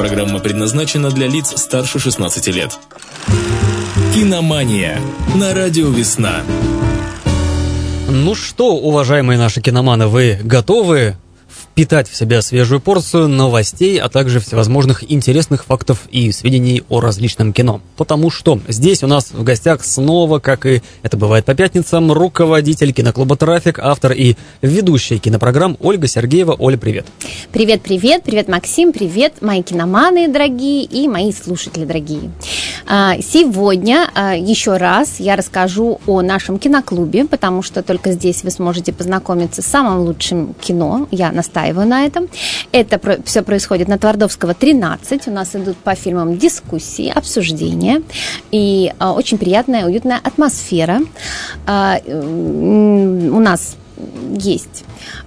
Программа предназначена для лиц старше 16 лет. Киномания на радио «Весна». Ну что, уважаемые наши киноманы, вы готовы впитать в себя свежую порцию новостей, а также всевозможных интересных фактов и сведений о различном кино. Потому что здесь у нас в гостях снова, как и это бывает по пятницам, руководитель киноклуба «Трафик», автор и ведущая кинопрограмм Ольга Сергеева. Оля, привет. Привет, привет, привет, Максим, привет, мои киноманы дорогие и мои слушатели дорогие. А, сегодня а, еще раз я расскажу о нашем киноклубе, потому что только здесь вы сможете познакомиться с самым лучшим кино. Я настаиваю настаиваю на этом. Это все происходит на Твардовского 13. У нас идут по фильмам дискуссии, обсуждения. И а, очень приятная, уютная атмосфера. А, у нас есть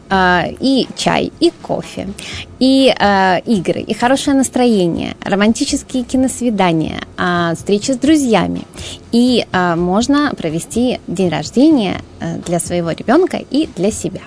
а, и чай, и кофе, и а, игры, и хорошее настроение, романтические киносвидания, а, встречи с друзьями. И а, можно провести день рождения а, для своего ребенка и для себя.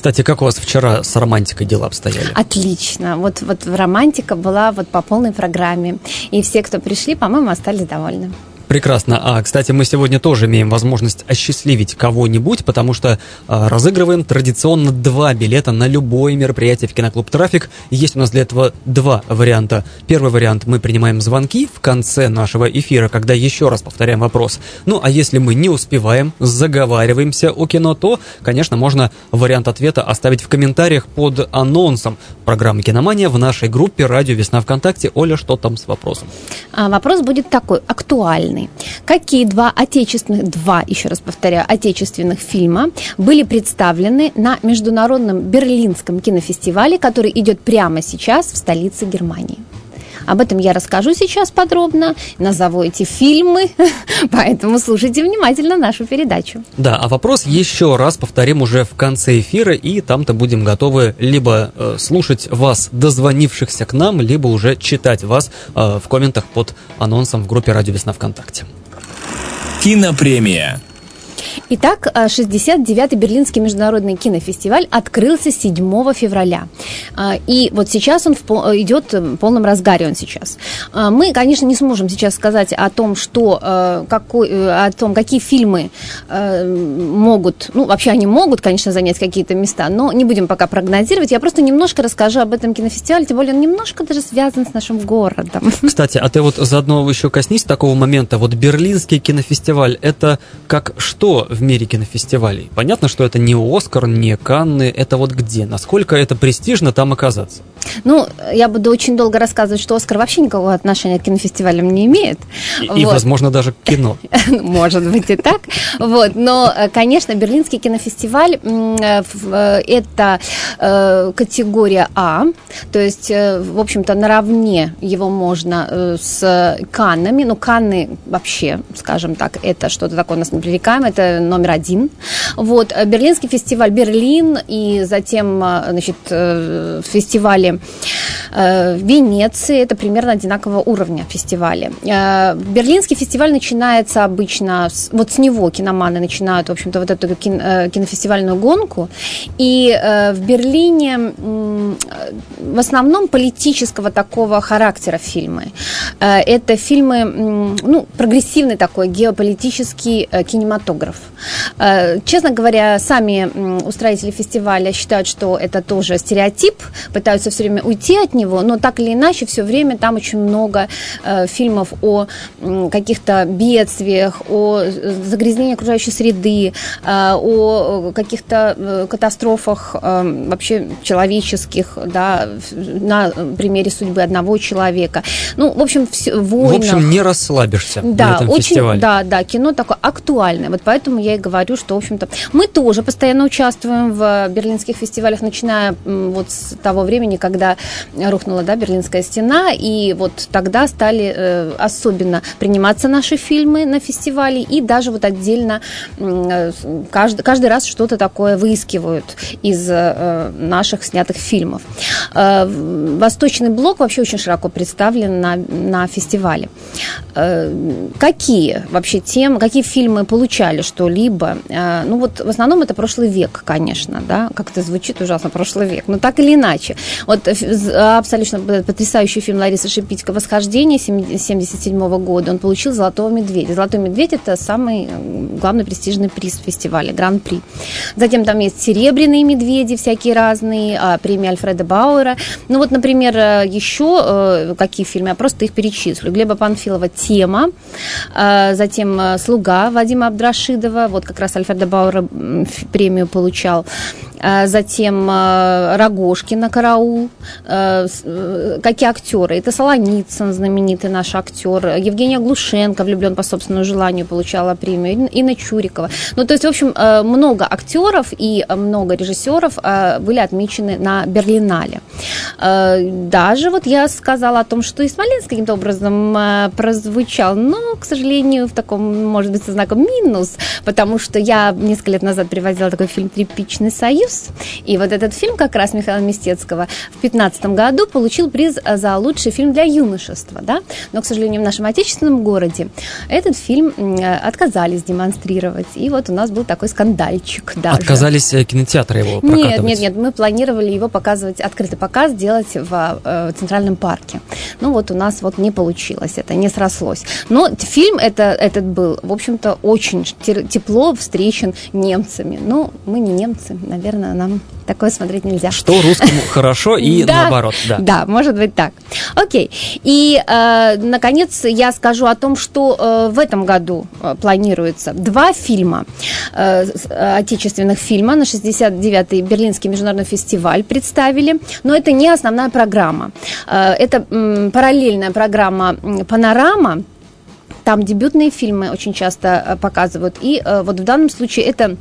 Кстати, как у вас вчера с романтикой дела обстояли? Отлично. Вот, вот романтика была вот по полной программе. И все, кто пришли, по-моему, остались довольны. Прекрасно. А, кстати, мы сегодня тоже имеем возможность осчастливить кого-нибудь, потому что а, разыгрываем традиционно два билета на любое мероприятие в киноклуб «Трафик». Есть у нас для этого два варианта. Первый вариант – мы принимаем звонки в конце нашего эфира, когда еще раз повторяем вопрос. Ну, а если мы не успеваем, заговариваемся о кино, то, конечно, можно вариант ответа оставить в комментариях под анонсом программы «Киномания» в нашей группе «Радио Весна ВКонтакте». Оля, что там с вопросом? А, вопрос будет такой, актуальный страны. Какие два отечественных, два, еще раз повторяю, отечественных фильма были представлены на Международном Берлинском кинофестивале, который идет прямо сейчас в столице Германии? Об этом я расскажу сейчас подробно, назову эти фильмы, поэтому слушайте внимательно нашу передачу. Да, а вопрос еще раз повторим уже в конце эфира, и там-то будем готовы либо э, слушать вас, дозвонившихся к нам, либо уже читать вас э, в комментах под анонсом в группе «Радио Весна ВКонтакте». Кинопремия. Итак, 69-й Берлинский международный кинофестиваль открылся 7 февраля. А, и вот сейчас он идет в полном разгаре он сейчас. А, мы, конечно, не сможем сейчас сказать о том, что, э, какой, э, о том, какие фильмы э, могут, ну, вообще они могут, конечно, занять какие-то места, но не будем пока прогнозировать. Я просто немножко расскажу об этом кинофестивале, тем более он немножко даже связан с нашим городом. Кстати, а ты вот заодно еще коснись такого момента. Вот Берлинский кинофестиваль, это как что в мире кинофестивалей? Понятно, что это не Оскар, не Канны, это вот где? Насколько это престижно там оказаться? Ну, я буду очень долго рассказывать, что Оскар вообще никакого отношения к кинофестивалям не имеет. И, вот. и возможно, даже к кино. Может быть и так. Вот. Но, конечно, Берлинский кинофестиваль э, э, – это э, категория А, то есть, в общем-то, наравне его можно с Каннами. Ну, Канны вообще, скажем так, это что-то такое у нас непререкаемое, это номер один. Вот. Берлинский фестиваль Берлин и затем, значит, фестивали фестивале э, в Венеции это примерно одинакового уровня фестивали. Э, Берлинский фестиваль начинается обычно, с, вот с него киноманы начинают, в общем-то, вот эту э, кинофестивальную гонку. И в Берлине в основном политического такого характера фильмы. Это фильмы, ну, прогрессивный такой геополитический кинематограф. Честно говоря, сами устроители фестиваля считают, что это тоже стереотип, пытаются все время уйти от него, но так или иначе все время там очень много э, фильмов о э, каких-то бедствиях, о загрязнении окружающей среды, э, о каких-то э, катастрофах э, вообще человеческих, да, на примере судьбы одного человека. Ну, в общем, все, войнах. В общем, не расслабишься да, на этом очень, фестивале. Да, да, кино такое актуальное. Вот поэтому я и говорю, что, в общем-то, мы тоже постоянно участвуем в берлинских фестивалях, начиная вот с того времени, когда рухнула да, Берлинская стена, и вот тогда стали э, особенно приниматься наши фильмы на фестивале, и даже вот отдельно э, каждый, каждый раз что-то такое выискивают из э, наших снятых фильмов. Э, Восточный блок вообще очень широко представлен на, на фестивале. Э, какие вообще темы, какие фильмы получали что-либо? Э, ну вот в основном это прошлый век, конечно, да, как это звучит ужасно, прошлый век, но так или иначе. Вот вот абсолютно потрясающий фильм Ларисы Шипитько «Восхождение» 1977 года. Он получил «Золотого медведя». «Золотой медведь» – это самый главный престижный приз фестиваля, гран-при. Затем там есть «Серебряные медведи» всякие разные, а, премии Альфреда Бауэра. Ну вот, например, э, еще э, какие фильмы, я просто их перечислю. Глеба Панфилова «Тема», затем «Слуга» Вадима Абдрашидова, вот как раз Альфреда Бауэра премию получал. Затем а, Рогошкина «Караул», э, какие актеры? Это Солоницын, знаменитый наш актер, Евгений Глушенко, влюблен по собственному желанию, получала премию, Инна Чурикова. Ну, то есть, в общем, много актеров и много режиссеров были отмечены на Берлинале. Даже вот я сказала о том, что и Смоленск каким-то образом прозвучал, но, к сожалению, в таком, может быть, со знаком минус, потому что я несколько лет назад привозила такой фильм «Тряпичный союз». И вот этот фильм как раз Михаила Мистецкого в 2015 году получил приз за лучший фильм для юношества. Да? Но, к сожалению, в нашем отечественном городе этот фильм отказались демонстрировать. И вот у нас был такой скандальчик даже. Отказались э, кинотеатры его прокатывать? Нет, нет, нет. Мы планировали его показывать, открытый показ делать в э, Центральном парке. Ну вот у нас вот не получилось это, не срослось. Но фильм это, этот был, в общем-то, очень тепло встречен немцами. Ну, мы не немцы, наверное, нам такое смотреть нельзя. Что русскому хорошо и наоборот, да. Да, может быть так. Окей. И, э, наконец, я скажу о том, что э, в этом году э, планируется два фильма, отечественных фильма на 69-й Берлинский международный фестиваль представили, но это не основная программа. Это параллельная программа «Панорама», там дебютные фильмы очень часто показывают. И вот в данном случае это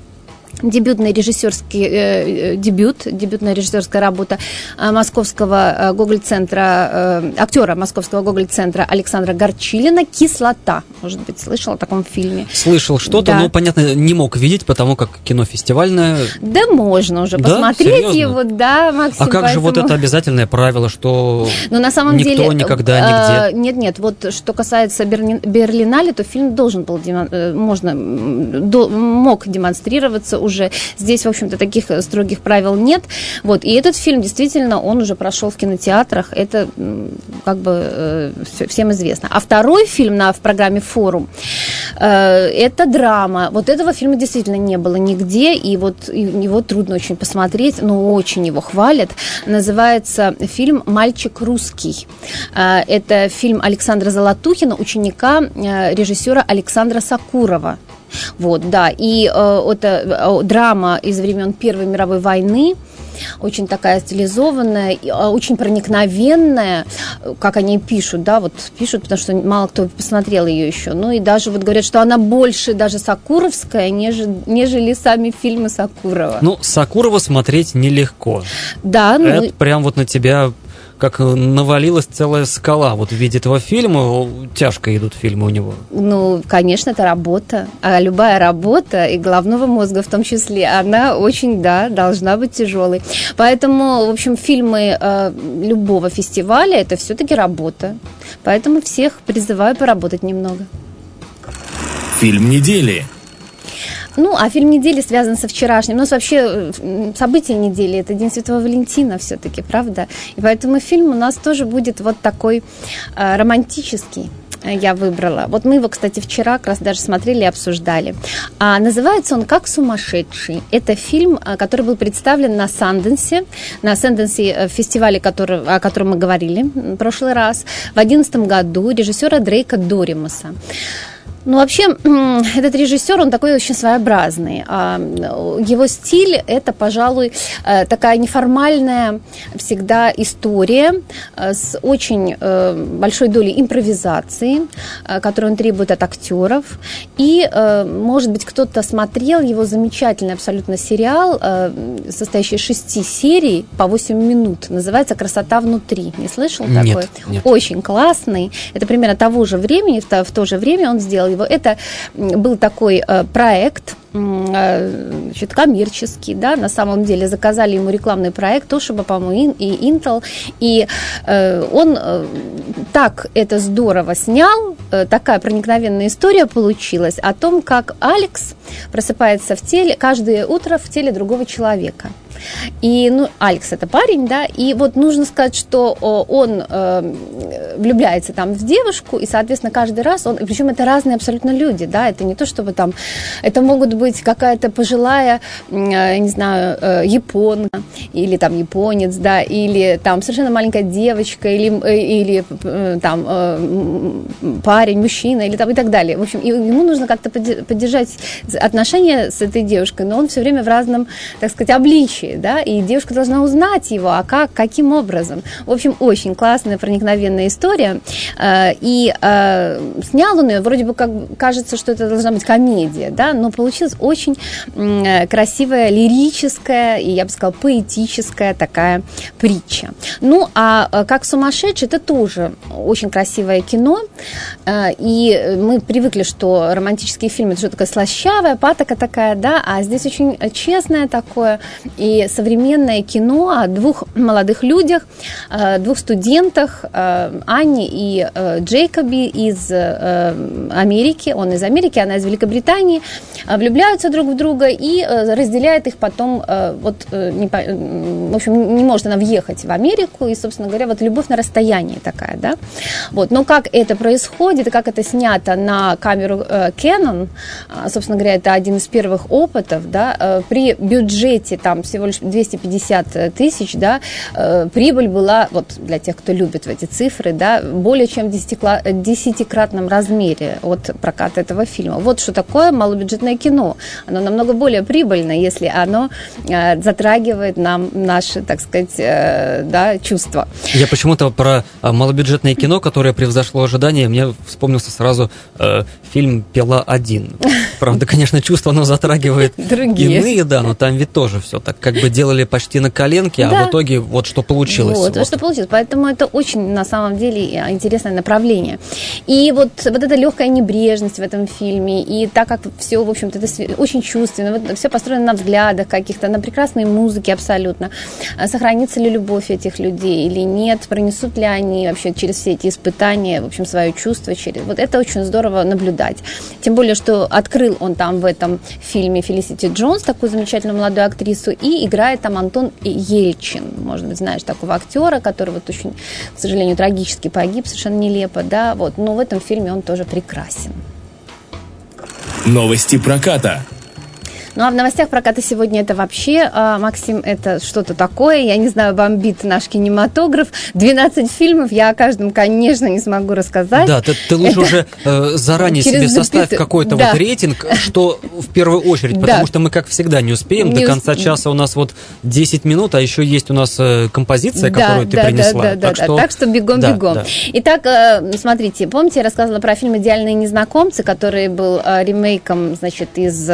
дебютный режиссерский э, э, дебют, дебютная режиссерская работа э, московского э, Гоголь-центра, э, актера московского Гоголь-центра Александра Горчилина «Кислота». Может быть, слышал о таком фильме? Слышал что-то, да. но, понятно, не мог видеть, потому как кино фестивальное. Да можно уже да? посмотреть Серьезно? его, да, Максим. А как поэтому... же вот это обязательное правило, что ну, на самом никто деле, никогда, э, нигде? Нет, нет, вот что касается Берли... Берлинале, то фильм должен был, э, можно, до, мог демонстрироваться уже. Здесь, в общем-то, таких э, строгих правил нет. Вот. И этот фильм действительно, он уже прошел в кинотеатрах. Это как бы э, всем известно. А второй фильм на, в программе «Форум» э, это драма. Вот этого фильма действительно не было нигде. И вот его трудно очень посмотреть, но очень его хвалят. Называется фильм «Мальчик русский». Это фильм Александра Золотухина, ученика режиссера Александра Сакурова. Вот, да. И э, это э, драма из времен Первой мировой войны очень такая стилизованная, э, очень проникновенная, как они пишут, да, вот пишут, потому что мало кто посмотрел ее еще. Ну и даже вот говорят, что она больше даже Сакуровская, нежели, нежели сами фильмы Сакурова. Ну, Сакурова смотреть нелегко. Да, ну... Это прям вот на тебя как навалилась целая скала. Вот в виде этого фильма тяжко идут фильмы у него. Ну, конечно, это работа. А любая работа, и головного мозга в том числе, она очень, да, должна быть тяжелой. Поэтому, в общем, фильмы э, любого фестиваля это все-таки работа. Поэтому всех призываю поработать немного. Фильм недели. Ну, а фильм недели связан со вчерашним. Ну, вообще, э, события недели – это День Святого Валентина все-таки, правда? И поэтому фильм у нас тоже будет вот такой э, романтический э, я выбрала. Вот мы его, кстати, вчера как раз даже смотрели и обсуждали. А, называется он «Как сумасшедший». Это фильм, э, который был представлен на Санденсе, на Санденсе фестивале, который, о котором мы говорили в прошлый раз, в 2011 году режиссера Дрейка Доримаса. Ну, вообще, этот режиссер, он такой очень своеобразный. А, его стиль – это, пожалуй, э, такая неформальная всегда история э, с очень э, большой долей импровизации, которую он требует от актеров. И, может быть, кто-то смотрел его замечательный абсолютно сериал, состоящий из шести серий по 8 минут. Называется «Красота внутри». Не слышал нет, такой? Нет. Очень классный. Это примерно того же времени, в то же время он сделал его. Это был такой э, проект, значит, коммерческий, да, на самом деле заказали ему рекламный проект Toshiba, по-моему, и Intel, и э, он э, так это здорово снял, э, такая проникновенная история получилась о том, как Алекс просыпается в теле, каждое утро в теле другого человека. И, ну, Алекс это парень, да, и вот нужно сказать, что он э, влюбляется там в девушку, и, соответственно, каждый раз он, причем это разные абсолютно люди, да, это не то, чтобы там, это могут быть какая-то пожилая, э, не знаю, э, японка, или там японец, да, или там совершенно маленькая девочка, или, э, или там парень, мужчина, или там и так далее. В общем, ему нужно как-то поддержать отношения с этой девушкой, но он все время в разном, так сказать, обличии да, и девушка должна узнать его, а как, каким образом. В общем, очень классная, проникновенная история, и снял он ее, вроде бы как кажется, что это должна быть комедия, да, но получилась очень красивая, лирическая, и я бы сказала, поэтическая такая притча. Ну, а э, как сумасшедший, это тоже очень красивое кино, и мы привыкли, что романтические фильмы это что такое слащавая, патока такая, да, а здесь очень честное такое, и современное кино о двух молодых людях, э, двух студентах, э, Анне и э, Джейкоби из Америки, он из Америки, она из Великобритании, влюбляются друг в друга и разделяет их потом, вот, в общем, не может она въехать в Америку, и, собственно говоря, вот любовь на расстоянии такая, да, вот, но как это происходит, и как это снято на камеру Canon, собственно говоря, это один из первых опытов, да, при бюджете там всего лишь 250 тысяч, да, э, прибыль была, вот для тех, кто любит эти цифры, да, более чем в десятикратном размере от проката этого фильма. Вот что такое малобюджетное кино. Оно намного более прибыльно, если оно э, затрагивает нам наши, так сказать, э, да, чувства. Я почему-то про малобюджетное кино, которое превзошло ожидания, мне вспомнился сразу э, фильм «Пила 1». Правда, конечно, чувство оно затрагивает Другие. иные, да, но там ведь тоже все так как бы делали почти на коленке, а да. в итоге вот что получилось. Вот, вот, что получилось. Поэтому это очень, на самом деле, интересное направление. И вот, вот эта легкая небрежность в этом фильме, и так как все, в общем-то, это очень чувственно, вот все построено на взглядах каких-то, на прекрасной музыке абсолютно. А сохранится ли любовь этих людей или нет, пронесут ли они вообще через все эти испытания, в общем, свое чувство через... Вот это очень здорово наблюдать. Тем более, что открыл он там в этом фильме Фелисити Джонс, такую замечательную молодую актрису, и играет там Антон Ельчин. Может быть, знаешь такого актера, который вот очень, к сожалению, трагически погиб, совершенно нелепо, да, вот. Но в этом фильме он тоже прекрасен. Новости проката. Ну а в новостях проката сегодня это вообще, а, Максим, это что-то такое. Я не знаю, бомбит наш кинематограф. 12 фильмов, я о каждом, конечно, не смогу рассказать. Да, ты, ты лучше это уже э, заранее себе составь какой-то да. вот рейтинг, что в первую очередь, потому да. что мы, как всегда, не успеем. Не До конца усп... часа у нас вот 10 минут, а еще есть у нас э, композиция, да, которую ты да, принесла. Да, да, так, да, что... так что бегом-бегом. Да, да. Итак, э, смотрите, помните, я рассказывала про фильм «Идеальные незнакомцы», который был э, ремейком, значит, из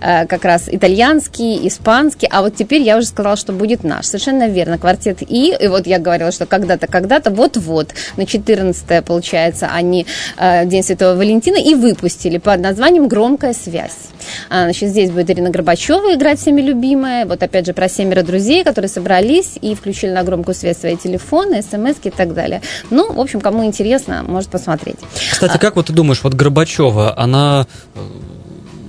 как раз итальянский, испанский, а вот теперь я уже сказала, что будет наш. Совершенно верно, квартет И, и вот я говорила, что когда-то, когда-то, вот-вот, на 14 получается, они э, День Святого Валентина и выпустили под названием «Громкая связь». А, значит, здесь будет Ирина Горбачева играть всеми любимая, вот опять же про семеро друзей, которые собрались и включили на громкую связь свои телефоны, смс и так далее. Ну, в общем, кому интересно, может посмотреть. Кстати, а как вот ты думаешь, вот Горбачева, она э,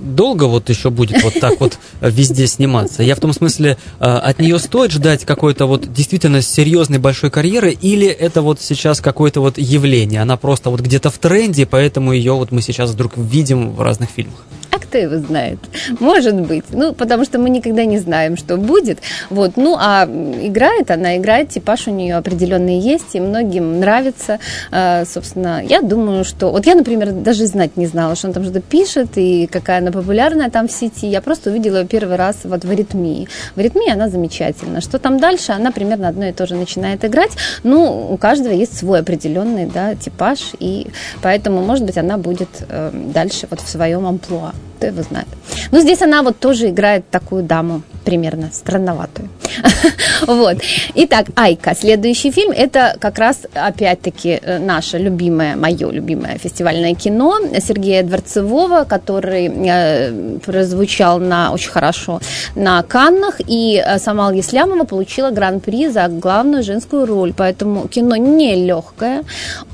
долго вот еще будет вот так вот везде сниматься? Я в том смысле, э, от нее стоит ждать какой-то вот действительно серьезной большой карьеры, или это вот сейчас какое-то вот явление? Она просто вот где-то в тренде, поэтому ее вот мы сейчас вдруг видим в разных фильмах кто его знает? Может быть. Ну, потому что мы никогда не знаем, что будет. Вот. Ну, а играет она, играет, типаж у нее определенный есть, и многим нравится. А, собственно, я думаю, что... Вот я, например, даже знать не знала, что он там что-то пишет, и какая она популярная там в сети. Я просто увидела ее первый раз вот в «Аритмии». В «Аритмии» она замечательна. Что там дальше? Она примерно одно и то же начинает играть. Ну, у каждого есть свой определенный да, типаж, и поэтому, может быть, она будет э, дальше вот в своем амплуа кто его знает. Ну, здесь она вот тоже играет такую даму примерно странноватую. вот. Итак, Айка. Следующий фильм это как раз опять-таки э, наше любимое, мое любимое фестивальное кино Сергея Дворцевого, который э, прозвучал на очень хорошо на Каннах, и э, Самал Еслямова получила гран-при за главную женскую роль. Поэтому кино не легкое,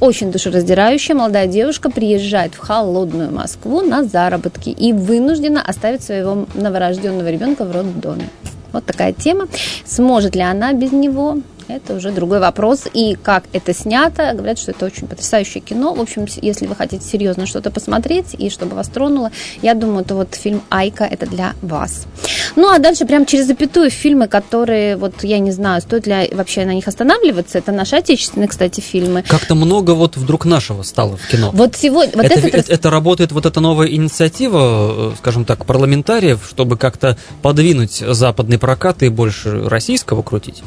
очень душераздирающее. Молодая девушка приезжает в холодную Москву на заработки и вынуждена оставить своего новорожденного ребенка в роддоме. Вот такая тема. Сможет ли она без него? Это уже другой вопрос. И как это снято, говорят, что это очень потрясающее кино. В общем, если вы хотите серьезно что-то посмотреть и чтобы вас тронуло, я думаю, то вот фильм «Айка» это для вас. Ну, а дальше прям через запятую фильмы, которые, вот я не знаю, стоит ли вообще на них останавливаться. Это наши отечественные, кстати, фильмы. Как-то много вот вдруг нашего стало в кино. Вот сегодня... Вот это, это, это работает вот эта новая инициатива, э, скажем так, парламентариев, чтобы как-то подвинуть западный прокат и больше российского крутить?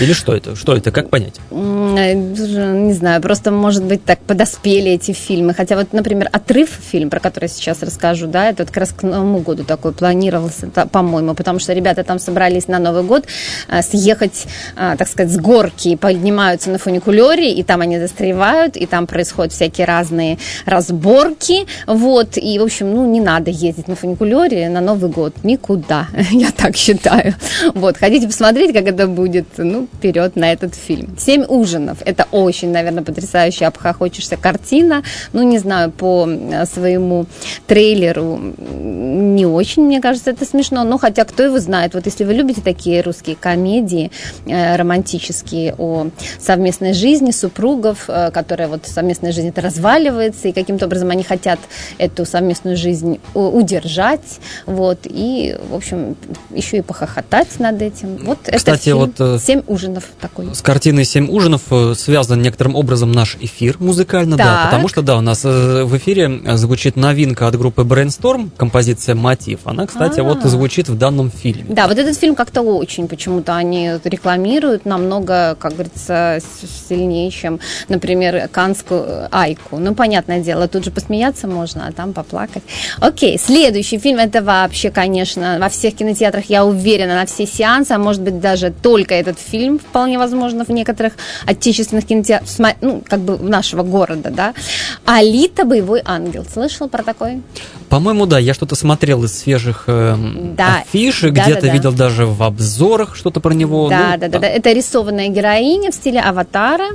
Или что это? Что это? Как понять? Э, не знаю, просто, может быть, так подоспели эти фильмы. Хотя вот, например, «Отрыв» фильм, про который сейчас расскажу, да, это как раз к Новому году такой планировался, по-моему, потому что ребята там собрались на Новый год э, съехать, э, так сказать, с горки, и поднимаются на фуникулере, и там они застревают, и там происходят всякие разные разборки, вот, и, в общем, ну, не надо ездить на фуникулере на Новый год, никуда, я так считаю. Вот, хотите посмотреть, как это будет, ну, вперед на этот фильм. «Семь ужинов» – это очень, наверное, потрясающая обхохочешься картина. Ну, не знаю, по э, своему трейлеру не очень, мне кажется, это смешно. Но хотя кто его знает. Вот если вы любите такие русские комедии э, романтические о совместной жизни супругов, э, которая вот совместная жизнь это разваливается, и каким-то образом они хотят эту совместную жизнь удержать, вот, и, в общем, еще и похохотать над этим. Вот Кстати, это фильм вот «Семь ужинов» такой. С картиной «Семь ужинов» э, связан некоторым образом наш эфир музыкально, так. да, потому что, да, у нас э, в эфире звучит новинка от группы Brainstorm, композиция «Мотив». Она, кстати, А-а-а. вот звучит в данном фильме. Да, вот этот фильм как-то очень почему-то они рекламируют намного, как говорится, сильнее, чем, например, канскую «Айку». Ну, понятное дело, тут же посмеяться можно, а там поплакать. Окей, следующий фильм, это вообще, конечно, во всех кинотеатрах, я уверена, на все сеансы, а может быть даже только этот фильм, вполне возможно, в некоторых отечественных кинотеатрах, ну, как бы нашего города, да. Алита «Боевой ангел». Слышал про такой? По-моему, да, я что-то смотрел из свежих э, да. афиш, да, где-то да, да. видел даже в обзорах что-то про него. Да, ну, да, да, да, это рисованная героиня в стиле аватара.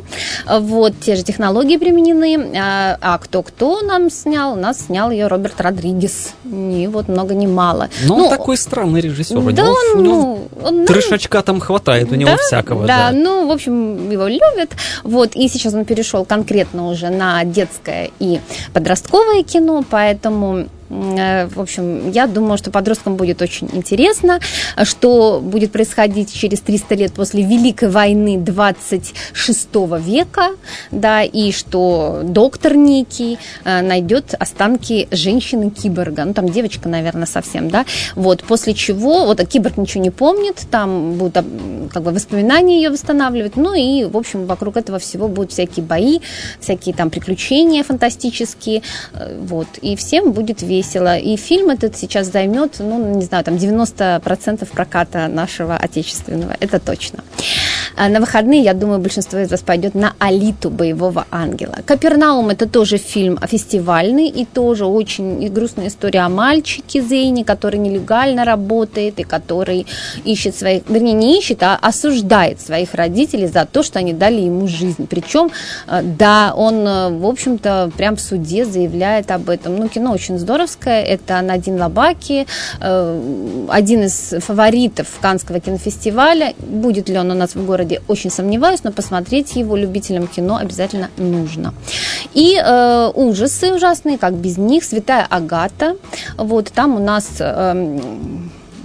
Вот, те же технологии применены. А, а кто-кто нам снял? У нас снял ее Роберт Родригес. Не вот много, не мало. Но ну, он такой странный режиссер. Да, у него, он, у него ну, он, трешачка там хватает, у него да, всякого. Да, да, ну, в общем, его любят. Вот, и сейчас он перешел конкретно уже на детское и подростковое кино, поэтому в общем, я думаю, что подросткам будет очень интересно, что будет происходить через 300 лет после Великой войны 26 века, да, и что доктор некий э, найдет останки женщины-киборга, ну, там девочка, наверное, совсем, да, вот, после чего, вот, а киборг ничего не помнит, там будут, как бы, воспоминания ее восстанавливать, ну, и, в общем, вокруг этого всего будут всякие бои, всякие там приключения фантастические, э, вот, и всем будет весело весело. И фильм этот сейчас займет, ну, не знаю, там 90% проката нашего отечественного. Это точно. А на выходные, я думаю, большинство из вас пойдет на «Алиту боевого ангела». «Капернаум» – это тоже фильм фестивальный и тоже очень грустная история о мальчике Зейне, который нелегально работает и который ищет своих, вернее, не ищет, а осуждает своих родителей за то, что они дали ему жизнь. Причем, э, да, он, э, в общем-то, прям в суде заявляет об этом. Ну, кино очень здоровское. Это Надин Лабаки, э, один из фаворитов Канского кинофестиваля. Будет ли он у нас в городе городе очень сомневаюсь, но посмотреть его любителям кино обязательно нужно. И э, ужасы ужасные, как без них, Святая Агата. Вот там у нас э,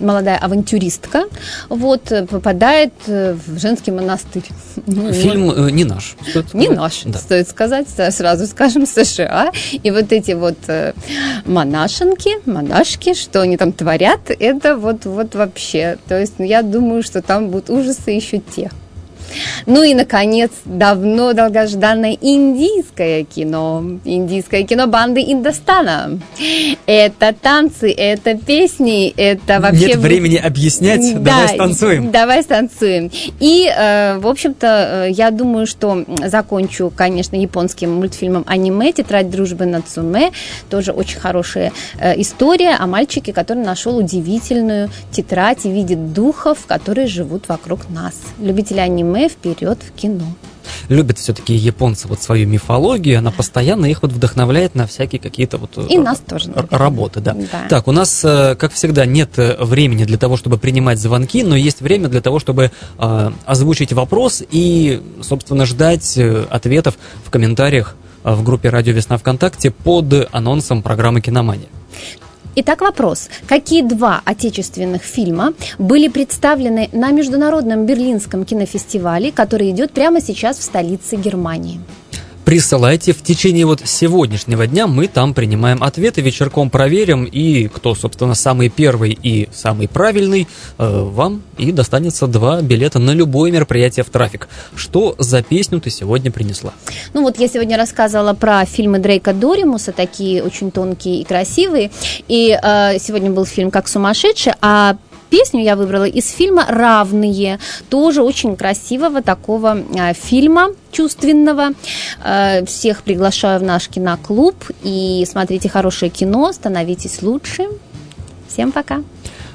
молодая авантюристка, вот, попадает э, в женский монастырь. Ну, Фильм э, не наш. Не наш, да. стоит сказать, сразу скажем, США. И вот эти вот э, монашенки, монашки, что они там творят, это вот, вот вообще. То есть ну, я думаю, что там будут ужасы еще те. Ну и, наконец, давно долгожданное индийское кино. Индийское кино банды Индостана. Это танцы, это песни, это вообще... Нет времени объяснять, да, давай станцуем. Давай станцуем. И, э, в общем-то, э, я думаю, что закончу, конечно, японским мультфильмом аниме «Тетрадь дружбы Нацуме». Тоже очень хорошая э, история о мальчике, который нашел удивительную тетрадь и видит духов, которые живут вокруг нас. Любители аниме вперед в кино любят все-таки японцы вот свою мифологию, она постоянно их вот вдохновляет на всякие какие-то вот и нас тоже, наверное. работы, да. да. Так, у нас, э, как всегда, нет э, времени для того, чтобы принимать звонки, но есть время для того, чтобы э, озвучить вопрос и, собственно, ждать э, ответов в комментариях в группе «Радио Весна ВКонтакте» под анонсом программы «Киномания». Итак, вопрос. Какие два отечественных фильма были представлены на Международном Берлинском кинофестивале, который идет прямо сейчас в столице Германии? Присылайте. В течение вот сегодняшнего дня мы там принимаем ответы, вечерком проверим, и кто, собственно, самый первый и самый правильный, э, вам и достанется два билета на любое мероприятие в трафик. Что за песню ты сегодня принесла? Ну вот я сегодня рассказывала про фильмы Дрейка Доримуса, такие очень тонкие и красивые, и э, сегодня был фильм «Как сумасшедший», а песню я выбрала из фильма «Равные», тоже очень красивого такого э, фильма чувственного. Э, всех приглашаю в наш киноклуб и смотрите хорошее кино, становитесь лучше. Всем пока!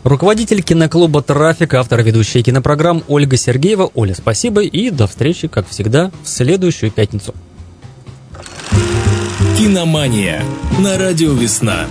Руководитель киноклуба «Трафик», автор ведущей кинопрограмм Ольга Сергеева. Оля, спасибо и до встречи, как всегда, в следующую пятницу. Киномания на радио «Весна».